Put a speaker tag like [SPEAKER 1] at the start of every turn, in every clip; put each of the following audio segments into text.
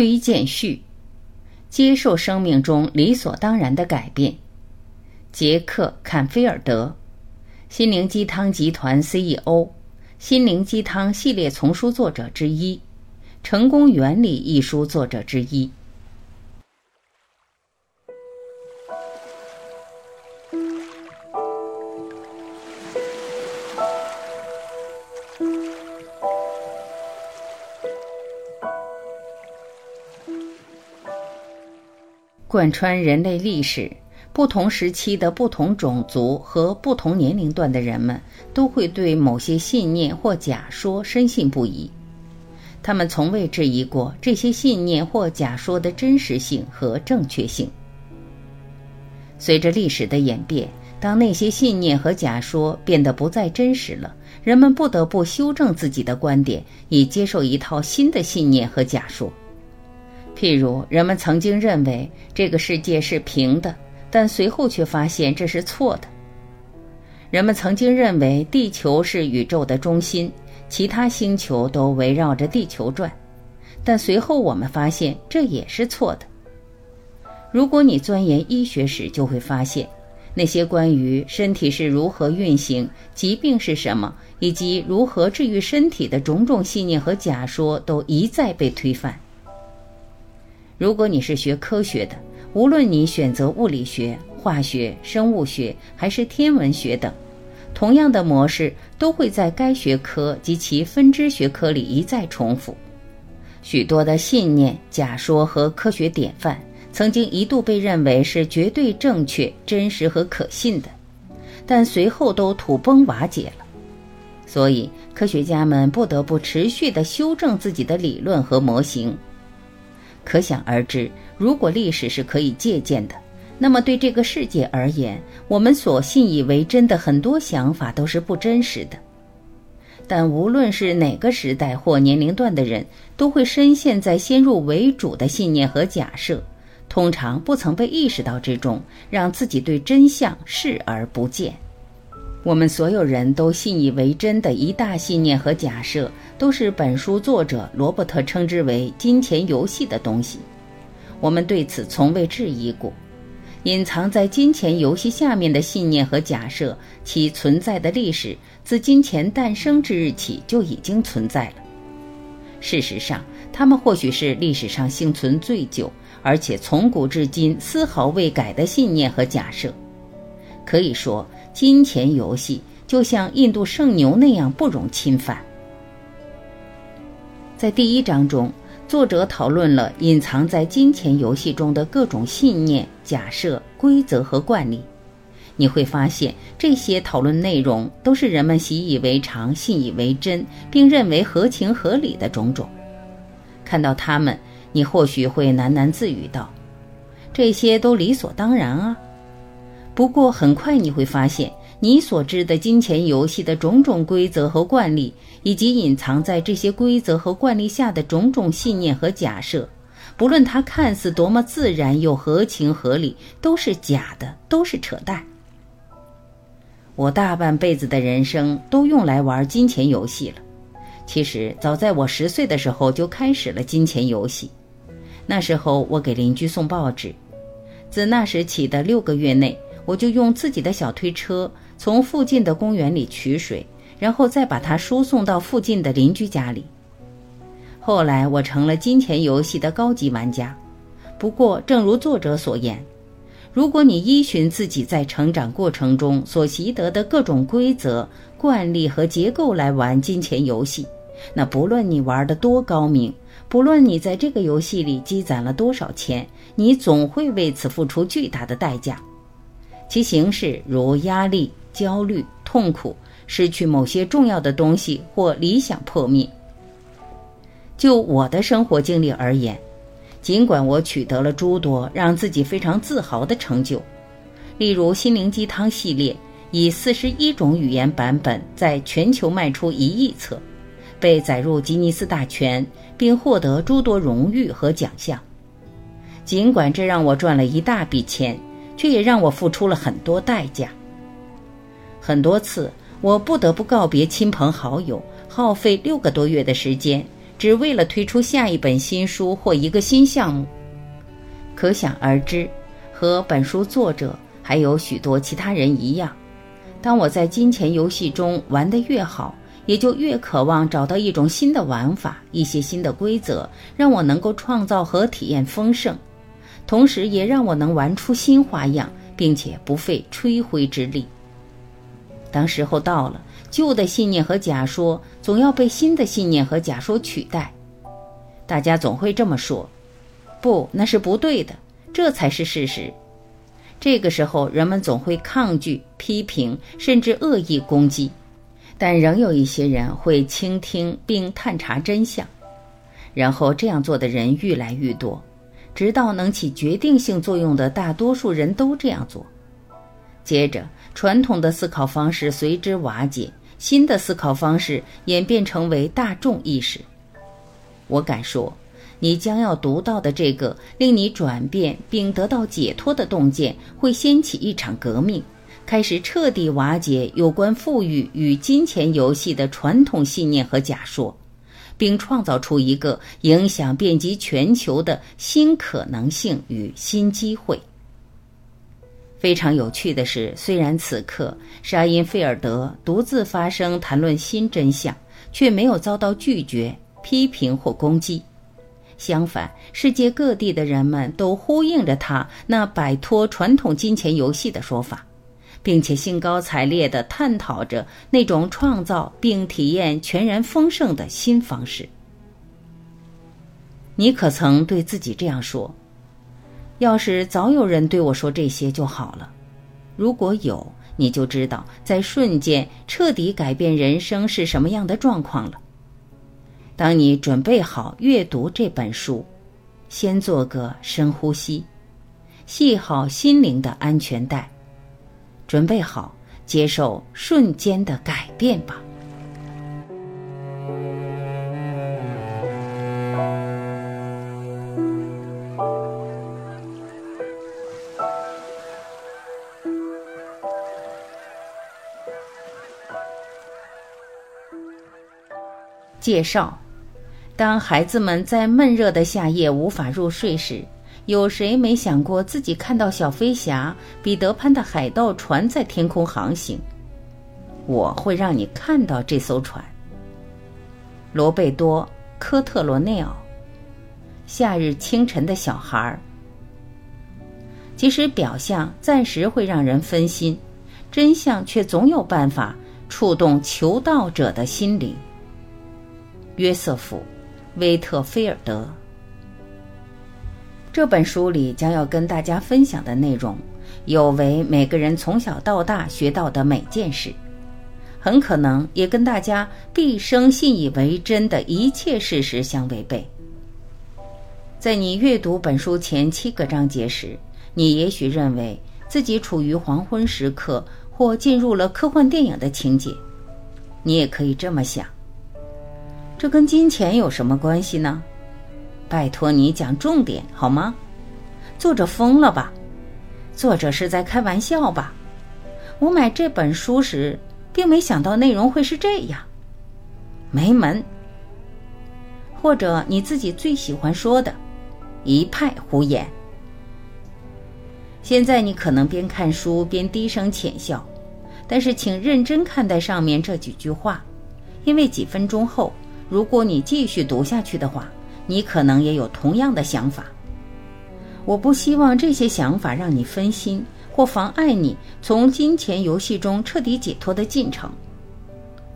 [SPEAKER 1] 推荐序：接受生命中理所当然的改变。杰克·坎菲尔德，心灵鸡汤集团 CEO，心灵鸡汤系列丛书作者之一，《成功原理》一书作者之一。贯穿人类历史，不同时期的不同种族和不同年龄段的人们，都会对某些信念或假说深信不疑。他们从未质疑过这些信念或假说的真实性和正确性。随着历史的演变，当那些信念和假说变得不再真实了，人们不得不修正自己的观点，以接受一套新的信念和假说。譬如，人们曾经认为这个世界是平的，但随后却发现这是错的。人们曾经认为地球是宇宙的中心，其他星球都围绕着地球转，但随后我们发现这也是错的。如果你钻研医学史，就会发现，那些关于身体是如何运行、疾病是什么以及如何治愈身体的种种信念和假说，都一再被推翻。如果你是学科学的，无论你选择物理学、化学、生物学还是天文学等，同样的模式都会在该学科及其分支学科里一再重复。许多的信念、假说和科学典范，曾经一度被认为是绝对正确、真实和可信的，但随后都土崩瓦解了。所以，科学家们不得不持续地修正自己的理论和模型。可想而知，如果历史是可以借鉴的，那么对这个世界而言，我们所信以为真的很多想法都是不真实的。但无论是哪个时代或年龄段的人，都会深陷在先入为主的信念和假设，通常不曾被意识到之中，让自己对真相视而不见。我们所有人都信以为真的一大信念和假设，都是本书作者罗伯特称之为“金钱游戏”的东西。我们对此从未质疑过。隐藏在金钱游戏下面的信念和假设，其存在的历史自金钱诞生之日起就已经存在了。事实上，它们或许是历史上幸存最久，而且从古至今丝毫未改的信念和假设。可以说。金钱游戏就像印度圣牛那样不容侵犯。在第一章中，作者讨论了隐藏在金钱游戏中的各种信念、假设、规则和惯例。你会发现，这些讨论内容都是人们习以为常、信以为真，并认为合情合理的种种。看到他们，你或许会喃喃自语道：“这些都理所当然啊。”不过，很快你会发现，你所知的金钱游戏的种种规则和惯例，以及隐藏在这些规则和惯例下的种种信念和假设，不论它看似多么自然又合情合理，都是假的，都是扯淡。我大半辈子的人生都用来玩金钱游戏了。其实，早在我十岁的时候就开始了金钱游戏。那时候，我给邻居送报纸，自那时起的六个月内。我就用自己的小推车从附近的公园里取水，然后再把它输送到附近的邻居家里。后来我成了金钱游戏的高级玩家。不过，正如作者所言，如果你依循自己在成长过程中所习得的各种规则、惯例和结构来玩金钱游戏，那不论你玩得多高明，不论你在这个游戏里积攒了多少钱，你总会为此付出巨大的代价。其形式如压力、焦虑、痛苦、失去某些重要的东西或理想破灭。就我的生活经历而言，尽管我取得了诸多让自己非常自豪的成就，例如心灵鸡汤系列以四十一种语言版本在全球卖出一亿册，被载入吉尼斯大全，并获得诸多荣誉和奖项。尽管这让我赚了一大笔钱。却也让我付出了很多代价。很多次，我不得不告别亲朋好友，耗费六个多月的时间，只为了推出下一本新书或一个新项目。可想而知，和本书作者还有许多其他人一样，当我在金钱游戏中玩得越好，也就越渴望找到一种新的玩法、一些新的规则，让我能够创造和体验丰盛，同时也让我能玩出新花样，并且不费吹灰之力。当时候到了，旧的信念和假说总要被新的信念和假说取代，大家总会这么说。不，那是不对的，这才是事实。这个时候，人们总会抗拒、批评，甚至恶意攻击，但仍有一些人会倾听并探查真相。然后，这样做的人越来越多，直到能起决定性作用的大多数人都这样做。接着，传统的思考方式随之瓦解，新的思考方式演变成为大众意识。我敢说。你将要读到的这个令你转变并得到解脱的洞见，会掀起一场革命，开始彻底瓦解有关富裕与金钱游戏的传统信念和假说，并创造出一个影响遍及全球的新可能性与新机会。非常有趣的是，虽然此刻沙因菲尔德独自发声谈论新真相，却没有遭到拒绝、批评或攻击。相反，世界各地的人们都呼应着他那摆脱传统金钱游戏的说法，并且兴高采烈地探讨着那种创造并体验全然丰盛的新方式。你可曾对自己这样说：“要是早有人对我说这些就好了。”如果有，你就知道在瞬间彻底改变人生是什么样的状况了。当你准备好阅读这本书，先做个深呼吸，系好心灵的安全带，准备好接受瞬间的改变吧。介绍。当孩子们在闷热的夏夜无法入睡时，有谁没想过自己看到小飞侠彼得潘的海盗船在天空航行？我会让你看到这艘船。罗贝多·科特罗内奥，夏日清晨的小孩儿。即使表象暂时会让人分心，真相却总有办法触动求道者的心灵。约瑟夫。威特菲尔德这本书里将要跟大家分享的内容，有违每个人从小到大学到的每件事，很可能也跟大家毕生信以为真的一切事实相违背。在你阅读本书前七个章节时，你也许认为自己处于黄昏时刻，或进入了科幻电影的情节。你也可以这么想。这跟金钱有什么关系呢？拜托你讲重点好吗？作者疯了吧？作者是在开玩笑吧？我买这本书时，并没想到内容会是这样，没门。或者你自己最喜欢说的，一派胡言。现在你可能边看书边低声浅笑，但是请认真看待上面这几句话，因为几分钟后。如果你继续读下去的话，你可能也有同样的想法。我不希望这些想法让你分心或妨碍你从金钱游戏中彻底解脱的进程。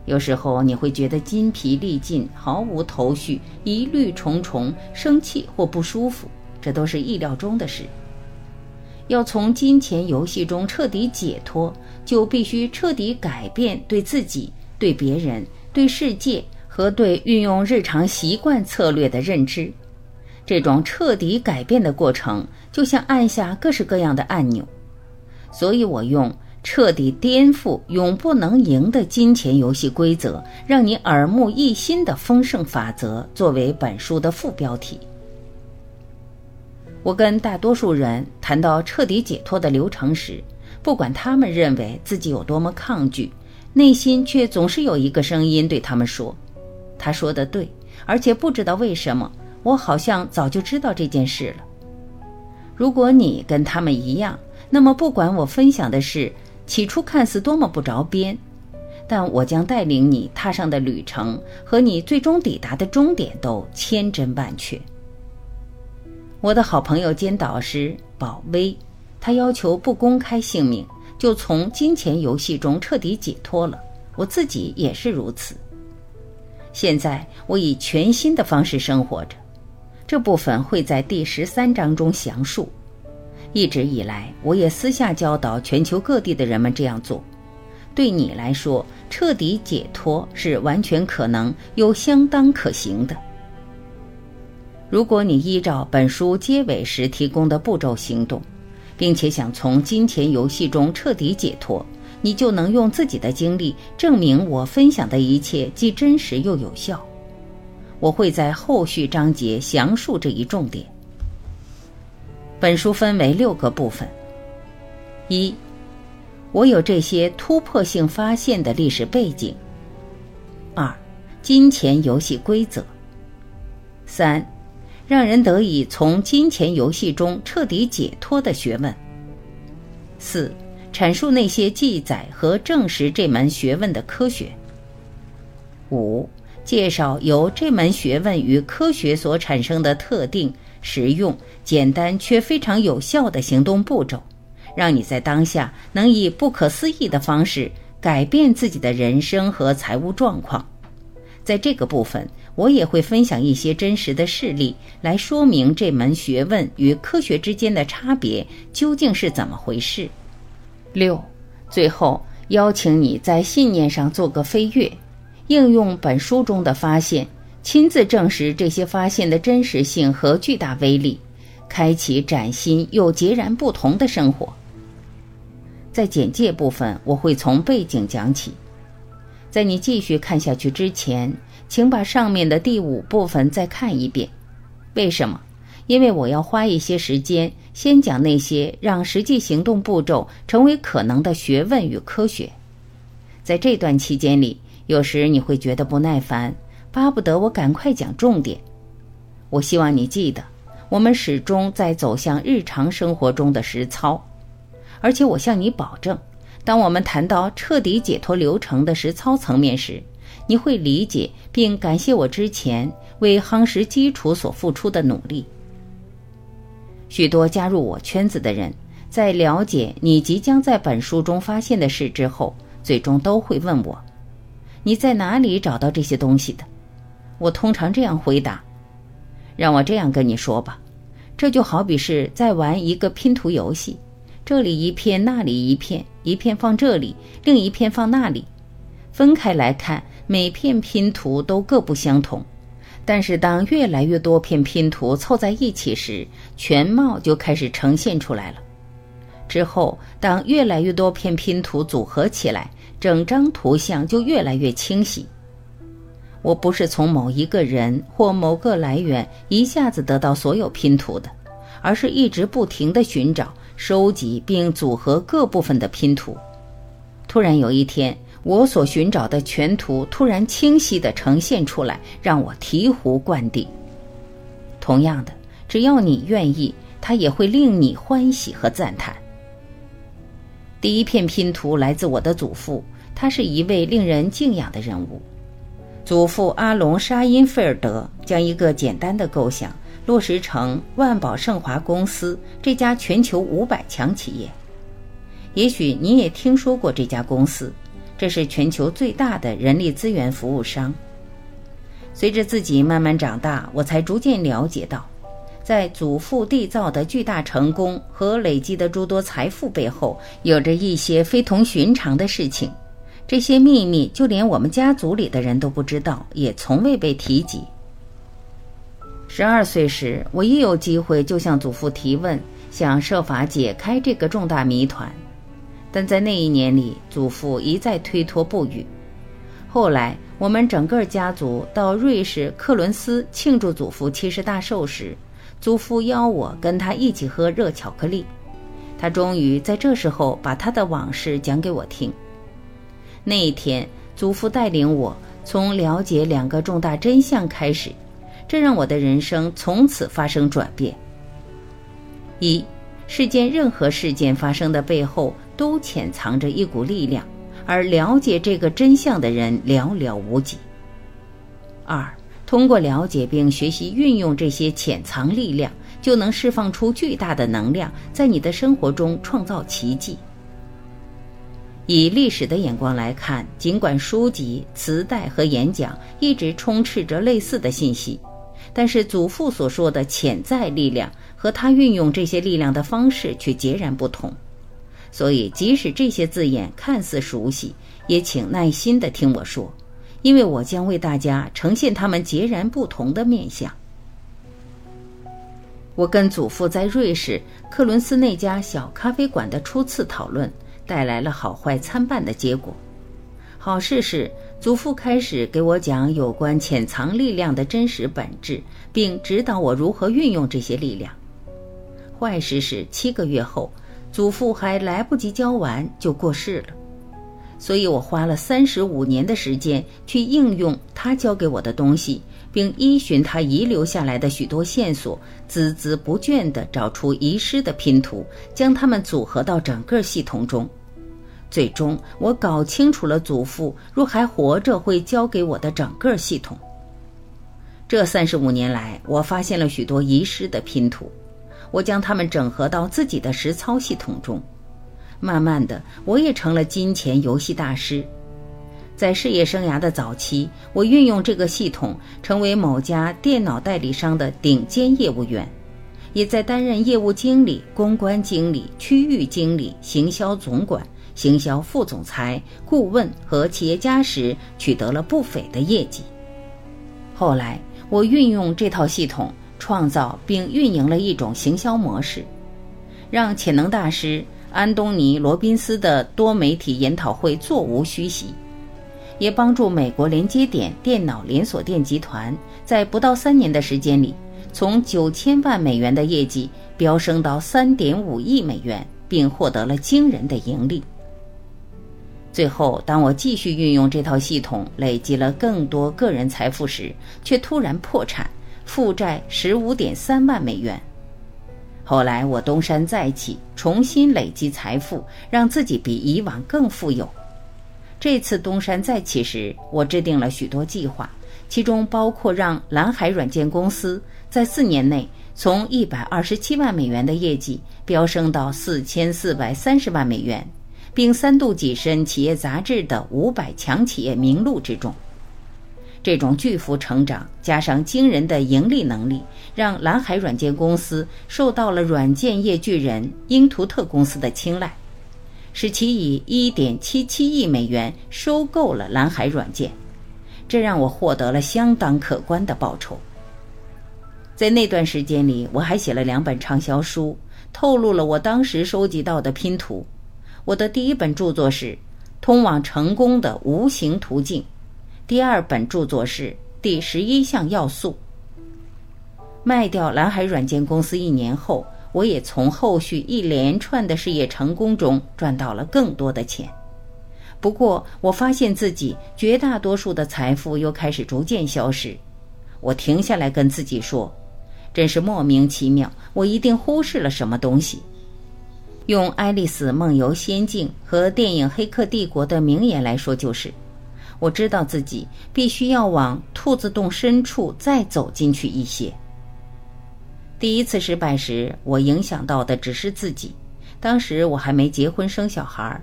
[SPEAKER 1] 有时候你会觉得筋疲力尽、毫无头绪、疑虑重重、生气或不舒服，这都是意料中的事。要从金钱游戏中彻底解脱，就必须彻底改变对自己、对别人、对世界。和对运用日常习惯策略的认知，这种彻底改变的过程，就像按下各式各样的按钮。所以我用“彻底颠覆永不能赢的金钱游戏规则，让你耳目一新的丰盛法则”作为本书的副标题。我跟大多数人谈到彻底解脱的流程时，不管他们认为自己有多么抗拒，内心却总是有一个声音对他们说。他说的对，而且不知道为什么，我好像早就知道这件事了。如果你跟他们一样，那么不管我分享的事起初看似多么不着边，但我将带领你踏上的旅程和你最终抵达的终点都千真万确。我的好朋友兼导师宝威，他要求不公开姓名，就从金钱游戏中彻底解脱了。我自己也是如此。现在我以全新的方式生活着，这部分会在第十三章中详述。一直以来，我也私下教导全球各地的人们这样做。对你来说，彻底解脱是完全可能又相当可行的。如果你依照本书结尾时提供的步骤行动，并且想从金钱游戏中彻底解脱，你就能用自己的经历证明我分享的一切既真实又有效。我会在后续章节详述这一重点。本书分为六个部分：一、我有这些突破性发现的历史背景；二、金钱游戏规则；三、让人得以从金钱游戏中彻底解脱的学问；四。阐述那些记载和证实这门学问的科学。五、介绍由这门学问与科学所产生的特定、实用、简单却非常有效的行动步骤，让你在当下能以不可思议的方式改变自己的人生和财务状况。在这个部分，我也会分享一些真实的事例，来说明这门学问与科学之间的差别究竟是怎么回事。六，最后邀请你在信念上做个飞跃，应用本书中的发现，亲自证实这些发现的真实性和巨大威力，开启崭新又截然不同的生活。在简介部分，我会从背景讲起。在你继续看下去之前，请把上面的第五部分再看一遍。为什么？因为我要花一些时间。先讲那些让实际行动步骤成为可能的学问与科学。在这段期间里，有时你会觉得不耐烦，巴不得我赶快讲重点。我希望你记得，我们始终在走向日常生活中的实操。而且我向你保证，当我们谈到彻底解脱流程的实操层面时，你会理解并感谢我之前为夯实基础所付出的努力。许多加入我圈子的人，在了解你即将在本书中发现的事之后，最终都会问我：“你在哪里找到这些东西的？”我通常这样回答：“让我这样跟你说吧，这就好比是在玩一个拼图游戏，这里一片，那里一片，一片放这里，另一片放那里，分开来看，每片拼图都各不相同。”但是，当越来越多片拼图凑在一起时，全貌就开始呈现出来了。之后，当越来越多片拼图组合起来，整张图像就越来越清晰。我不是从某一个人或某个来源一下子得到所有拼图的，而是一直不停地寻找、收集并组合各部分的拼图。突然有一天。我所寻找的全图突然清晰地呈现出来，让我醍醐灌顶。同样的，只要你愿意，它也会令你欢喜和赞叹。第一片拼图来自我的祖父，他是一位令人敬仰的人物。祖父阿隆·沙因菲尔德将一个简单的构想落实成万宝盛华公司这家全球五百强企业。也许你也听说过这家公司。这是全球最大的人力资源服务商。随着自己慢慢长大，我才逐渐了解到，在祖父缔造的巨大成功和累积的诸多财富背后，有着一些非同寻常的事情。这些秘密，就连我们家族里的人都不知道，也从未被提及。十二岁时，我一有机会就向祖父提问，想设法解开这个重大谜团。但在那一年里，祖父一再推脱不语。后来，我们整个家族到瑞士克伦斯庆祝祖父七十大寿时，祖父邀我跟他一起喝热巧克力。他终于在这时候把他的往事讲给我听。那一天，祖父带领我从了解两个重大真相开始，这让我的人生从此发生转变。一，世间任何事件发生的背后都潜藏着一股力量，而了解这个真相的人寥寥无几。二，通过了解并学习运用这些潜藏力量，就能释放出巨大的能量，在你的生活中创造奇迹。以历史的眼光来看，尽管书籍、磁带和演讲一直充斥着类似的信息，但是祖父所说的潜在力量和他运用这些力量的方式却截然不同。所以，即使这些字眼看似熟悉，也请耐心地听我说，因为我将为大家呈现他们截然不同的面相。我跟祖父在瑞士克伦斯那家小咖啡馆的初次讨论。带来了好坏参半的结果。好事是，祖父开始给我讲有关潜藏力量的真实本质，并指导我如何运用这些力量。坏事是，七个月后，祖父还来不及教完就过世了。所以我花了三十五年的时间去应用他教给我的东西，并依循他遗留下来的许多线索，孜孜不倦地找出遗失的拼图，将它们组合到整个系统中。最终，我搞清楚了祖父若还活着会教给我的整个系统。这三十五年来，我发现了许多遗失的拼图，我将它们整合到自己的实操系统中。慢慢的，我也成了金钱游戏大师。在事业生涯的早期，我运用这个系统，成为某家电脑代理商的顶尖业务员，也在担任业务经理、公关经理、区域经理、行销总管。行销副总裁、顾问和企业家时，取得了不菲的业绩。后来，我运用这套系统，创造并运营了一种行销模式，让潜能大师安东尼·罗宾斯的多媒体研讨会座无虚席，也帮助美国连接点电脑连锁店集团在不到三年的时间里，从九千万美元的业绩飙升到三点五亿美元，并获得了惊人的盈利。最后，当我继续运用这套系统，累积了更多个人财富时，却突然破产，负债十五点三万美元。后来我东山再起，重新累积财富，让自己比以往更富有。这次东山再起时，我制定了许多计划，其中包括让蓝海软件公司在四年内从一百二十七万美元的业绩飙升到四千四百三十万美元。并三度跻身企业杂志的五百强企业名录之中。这种巨幅成长加上惊人的盈利能力，让蓝海软件公司受到了软件业巨人英图特公司的青睐，使其以一点七七亿美元收购了蓝海软件。这让我获得了相当可观的报酬。在那段时间里，我还写了两本畅销书，透露了我当时收集到的拼图。我的第一本著作是《通往成功的无形途径》，第二本著作是《第十一项要素》。卖掉蓝海软件公司一年后，我也从后续一连串的事业成功中赚到了更多的钱。不过，我发现自己绝大多数的财富又开始逐渐消失。我停下来跟自己说：“真是莫名其妙，我一定忽视了什么东西。”用《爱丽丝梦游仙境》和电影《黑客帝国》的名言来说，就是：我知道自己必须要往兔子洞深处再走进去一些。第一次失败时，我影响到的只是自己。当时我还没结婚生小孩，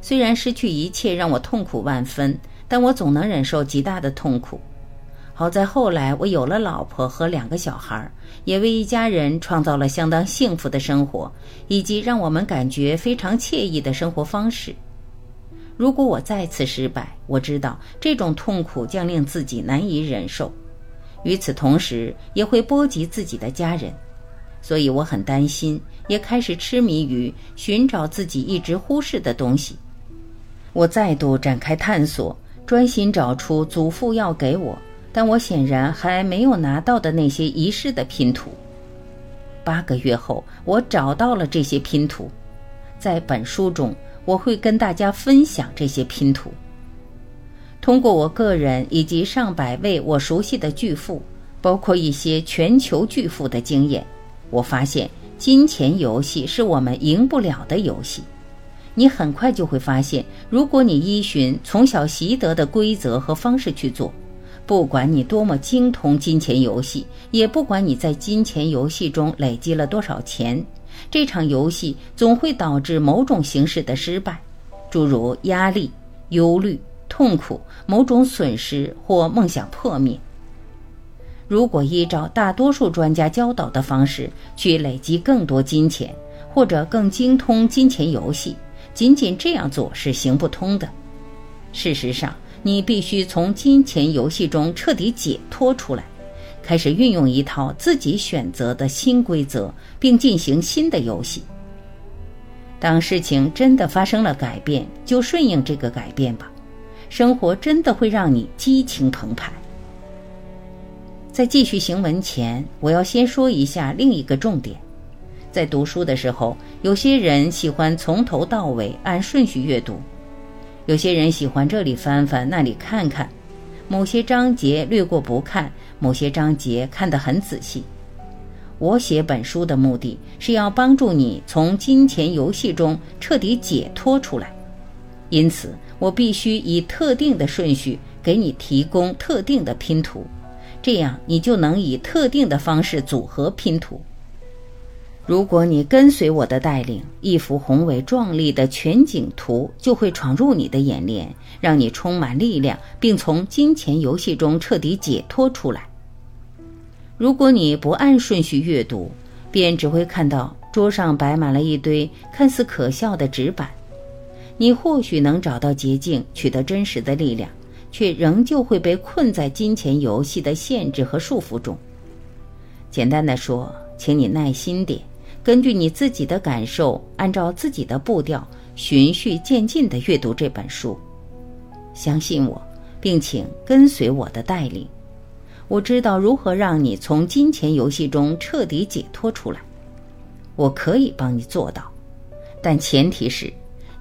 [SPEAKER 1] 虽然失去一切让我痛苦万分，但我总能忍受极大的痛苦。好在后来我有了老婆和两个小孩，也为一家人创造了相当幸福的生活，以及让我们感觉非常惬意的生活方式。如果我再次失败，我知道这种痛苦将令自己难以忍受，与此同时也会波及自己的家人，所以我很担心，也开始痴迷于寻找自己一直忽视的东西。我再度展开探索，专心找出祖父要给我。但我显然还没有拿到的那些遗失的拼图。八个月后，我找到了这些拼图，在本书中我会跟大家分享这些拼图。通过我个人以及上百位我熟悉的巨富，包括一些全球巨富的经验，我发现金钱游戏是我们赢不了的游戏。你很快就会发现，如果你依循从小习得的规则和方式去做，不管你多么精通金钱游戏，也不管你在金钱游戏中累积了多少钱，这场游戏总会导致某种形式的失败，诸如压力、忧虑。痛苦、某种损失或梦想破灭。如果依照大多数专家教导的方式去累积更多金钱，或者更精通金钱游戏，仅仅这样做是行不通的。事实上，你必须从金钱游戏中彻底解脱出来，开始运用一套自己选择的新规则，并进行新的游戏。当事情真的发生了改变，就顺应这个改变吧。生活真的会让你激情澎湃。在继续行文前，我要先说一下另一个重点：在读书的时候，有些人喜欢从头到尾按顺序阅读，有些人喜欢这里翻翻那里看看，某些章节略过不看，某些章节看得很仔细。我写本书的目的是要帮助你从金钱游戏中彻底解脱出来，因此。我必须以特定的顺序给你提供特定的拼图，这样你就能以特定的方式组合拼图。如果你跟随我的带领，一幅宏伟壮丽的全景图就会闯入你的眼帘，让你充满力量，并从金钱游戏中彻底解脱出来。如果你不按顺序阅读，便只会看到桌上摆满了一堆看似可笑的纸板。你或许能找到捷径，取得真实的力量，却仍旧会被困在金钱游戏的限制和束缚中。简单的说，请你耐心点，根据你自己的感受，按照自己的步调，循序渐进地阅读这本书。相信我，并请跟随我的带领。我知道如何让你从金钱游戏中彻底解脱出来。我可以帮你做到，但前提是。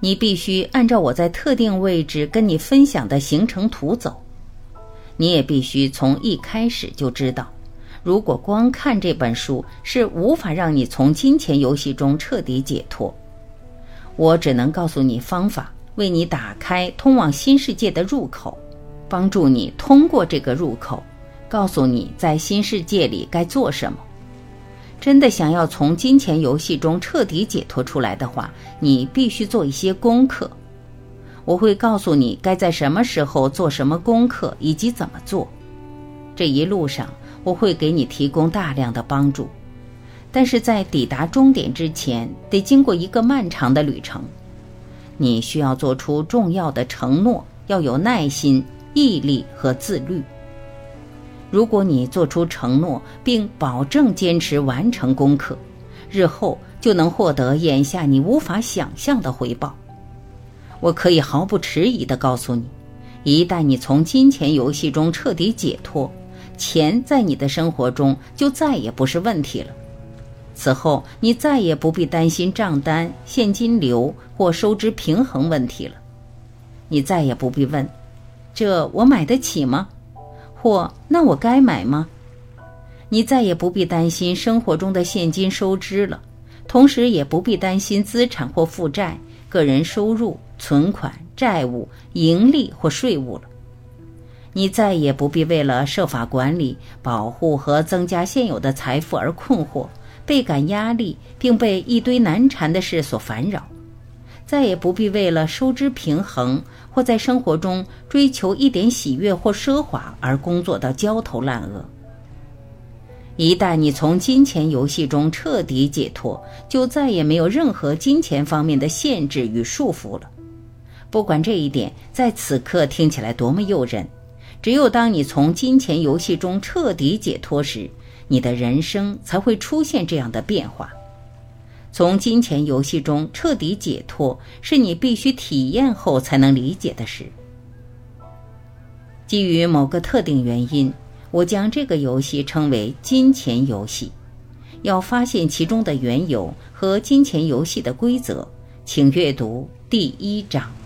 [SPEAKER 1] 你必须按照我在特定位置跟你分享的行程图走。你也必须从一开始就知道，如果光看这本书是无法让你从金钱游戏中彻底解脱。我只能告诉你方法，为你打开通往新世界的入口，帮助你通过这个入口，告诉你在新世界里该做什么。真的想要从金钱游戏中彻底解脱出来的话，你必须做一些功课。我会告诉你该在什么时候做什么功课以及怎么做。这一路上我会给你提供大量的帮助，但是在抵达终点之前，得经过一个漫长的旅程。你需要做出重要的承诺，要有耐心、毅力和自律。如果你做出承诺，并保证坚持完成功课，日后就能获得眼下你无法想象的回报。我可以毫不迟疑地告诉你，一旦你从金钱游戏中彻底解脱，钱在你的生活中就再也不是问题了。此后，你再也不必担心账单、现金流或收支平衡问题了。你再也不必问：“这我买得起吗？”或那我该买吗？你再也不必担心生活中的现金收支了，同时也不必担心资产或负债、个人收入、存款、债务、盈利或税务了。你再也不必为了设法管理、保护和增加现有的财富而困惑、倍感压力，并被一堆难缠的事所烦扰。再也不必为了收支平衡。或在生活中追求一点喜悦或奢华而工作到焦头烂额。一旦你从金钱游戏中彻底解脱，就再也没有任何金钱方面的限制与束缚了。不管这一点在此刻听起来多么诱人，只有当你从金钱游戏中彻底解脱时，你的人生才会出现这样的变化。从金钱游戏中彻底解脱，是你必须体验后才能理解的事。基于某个特定原因，我将这个游戏称为金钱游戏。要发现其中的缘由和金钱游戏的规则，请阅读第一章。